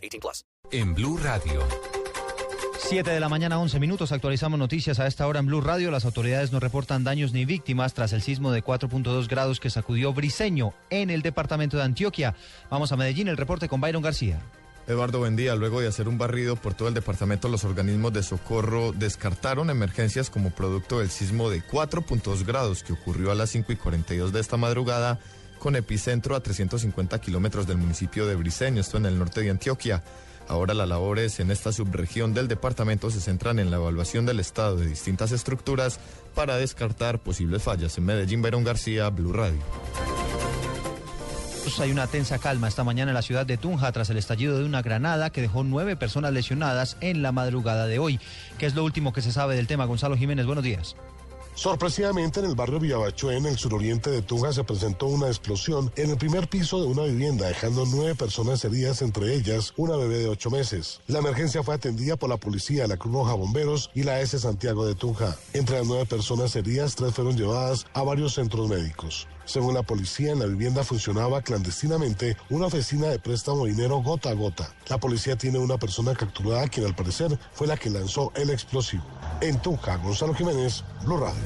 18 plus. En Blue Radio. 7 de la mañana, 11 minutos. Actualizamos noticias a esta hora en Blue Radio. Las autoridades no reportan daños ni víctimas tras el sismo de 4.2 grados que sacudió Briseño en el departamento de Antioquia. Vamos a Medellín, el reporte con Byron García. Eduardo Bendía, luego de hacer un barrido por todo el departamento, los organismos de socorro descartaron emergencias como producto del sismo de 4.2 grados que ocurrió a las 5 y 42 de esta madrugada con epicentro a 350 kilómetros del municipio de Briceño, esto en el norte de Antioquia. Ahora las labores en esta subregión del departamento se centran en la evaluación del estado de distintas estructuras para descartar posibles fallas. En Medellín, Verón García, Blue Radio. Hay una tensa calma esta mañana en la ciudad de Tunja tras el estallido de una granada que dejó nueve personas lesionadas en la madrugada de hoy. ¿Qué es lo último que se sabe del tema? Gonzalo Jiménez, buenos días. Sorpresivamente, en el barrio Villabachué, en el suroriente de Tunja, se presentó una explosión en el primer piso de una vivienda, dejando nueve personas heridas, entre ellas una bebé de ocho meses. La emergencia fue atendida por la policía, la Cruz Roja Bomberos y la S Santiago de Tunja. Entre las nueve personas heridas, tres fueron llevadas a varios centros médicos. Según la policía, en la vivienda funcionaba clandestinamente una oficina de préstamo de dinero gota a gota. La policía tiene una persona capturada quien al parecer fue la que lanzó el explosivo. En Tunja, Gonzalo Jiménez, Blue Radio.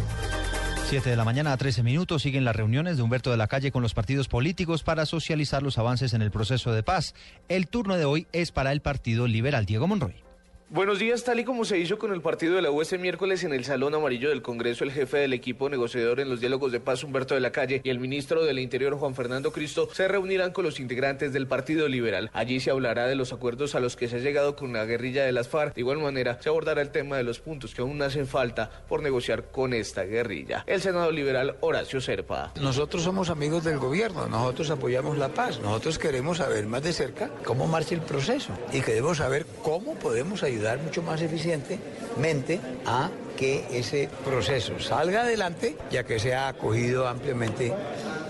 7 de la mañana a 13 minutos siguen las reuniones de Humberto de la Calle con los partidos políticos para socializar los avances en el proceso de paz. El turno de hoy es para el Partido Liberal Diego Monroy. Buenos días, tal y como se hizo con el partido de la US miércoles en el Salón Amarillo del Congreso, el jefe del equipo negociador en los diálogos de paz, Humberto de la Calle, y el ministro del Interior, Juan Fernando Cristo, se reunirán con los integrantes del Partido Liberal. Allí se hablará de los acuerdos a los que se ha llegado con la guerrilla de las FARC. De igual manera, se abordará el tema de los puntos que aún hacen falta por negociar con esta guerrilla. El Senado Liberal, Horacio Serpa. Nosotros somos amigos del gobierno, nosotros apoyamos la paz, nosotros queremos saber más de cerca cómo marcha el proceso y queremos saber cómo podemos ayudar mucho más eficientemente a que ese proceso salga adelante ya que sea acogido ampliamente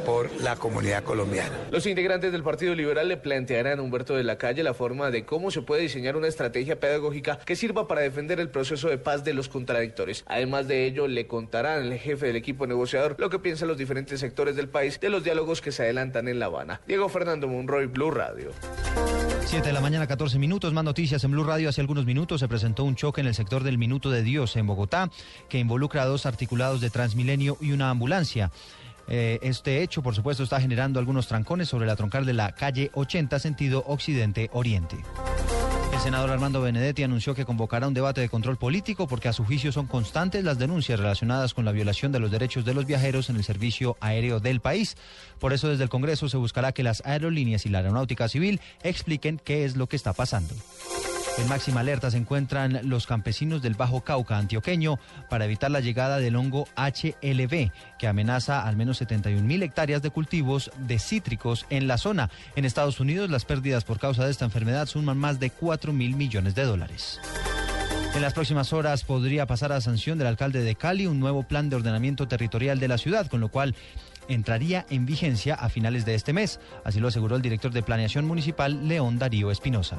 por la comunidad colombiana. Los integrantes del Partido Liberal le plantearán a Humberto de la Calle la forma de cómo se puede diseñar una estrategia pedagógica que sirva para defender el proceso de paz de los contradictores. Además de ello, le contarán al jefe del equipo negociador lo que piensan los diferentes sectores del país de los diálogos que se adelantan en La Habana. Diego Fernando Monroy, Blue Radio. 7 de la mañana, 14 minutos. Más noticias en Blue Radio. Hace algunos minutos se presentó un choque en el sector del Minuto de Dios en Bogotá que involucra a dos articulados de Transmilenio y una ambulancia. Eh, este hecho, por supuesto, está generando algunos trancones sobre la troncal de la calle 80, sentido occidente-oriente. Senador Armando Benedetti anunció que convocará un debate de control político porque a su juicio son constantes las denuncias relacionadas con la violación de los derechos de los viajeros en el servicio aéreo del país. Por eso desde el Congreso se buscará que las aerolíneas y la aeronáutica civil expliquen qué es lo que está pasando. En máxima alerta se encuentran los campesinos del Bajo Cauca antioqueño para evitar la llegada del hongo HLB, que amenaza al menos 71 mil hectáreas de cultivos de cítricos en la zona. En Estados Unidos, las pérdidas por causa de esta enfermedad suman más de 4 mil millones de dólares. En las próximas horas podría pasar a sanción del alcalde de Cali un nuevo plan de ordenamiento territorial de la ciudad, con lo cual entraría en vigencia a finales de este mes. Así lo aseguró el director de Planeación Municipal, León Darío Espinosa.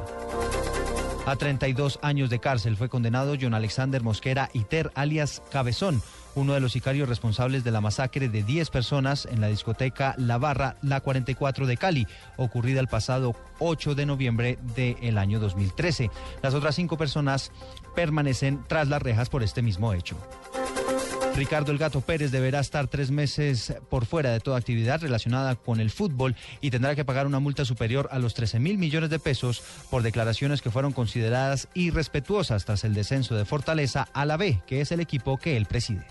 A 32 años de cárcel fue condenado John Alexander Mosquera Iter, alias Cabezón, uno de los sicarios responsables de la masacre de 10 personas en la discoteca La Barra, la 44 de Cali, ocurrida el pasado 8 de noviembre del año 2013. Las otras cinco personas permanecen tras las rejas por este mismo hecho. Ricardo El Gato Pérez deberá estar tres meses por fuera de toda actividad relacionada con el fútbol y tendrá que pagar una multa superior a los 13 mil millones de pesos por declaraciones que fueron consideradas irrespetuosas tras el descenso de Fortaleza a la B, que es el equipo que él preside.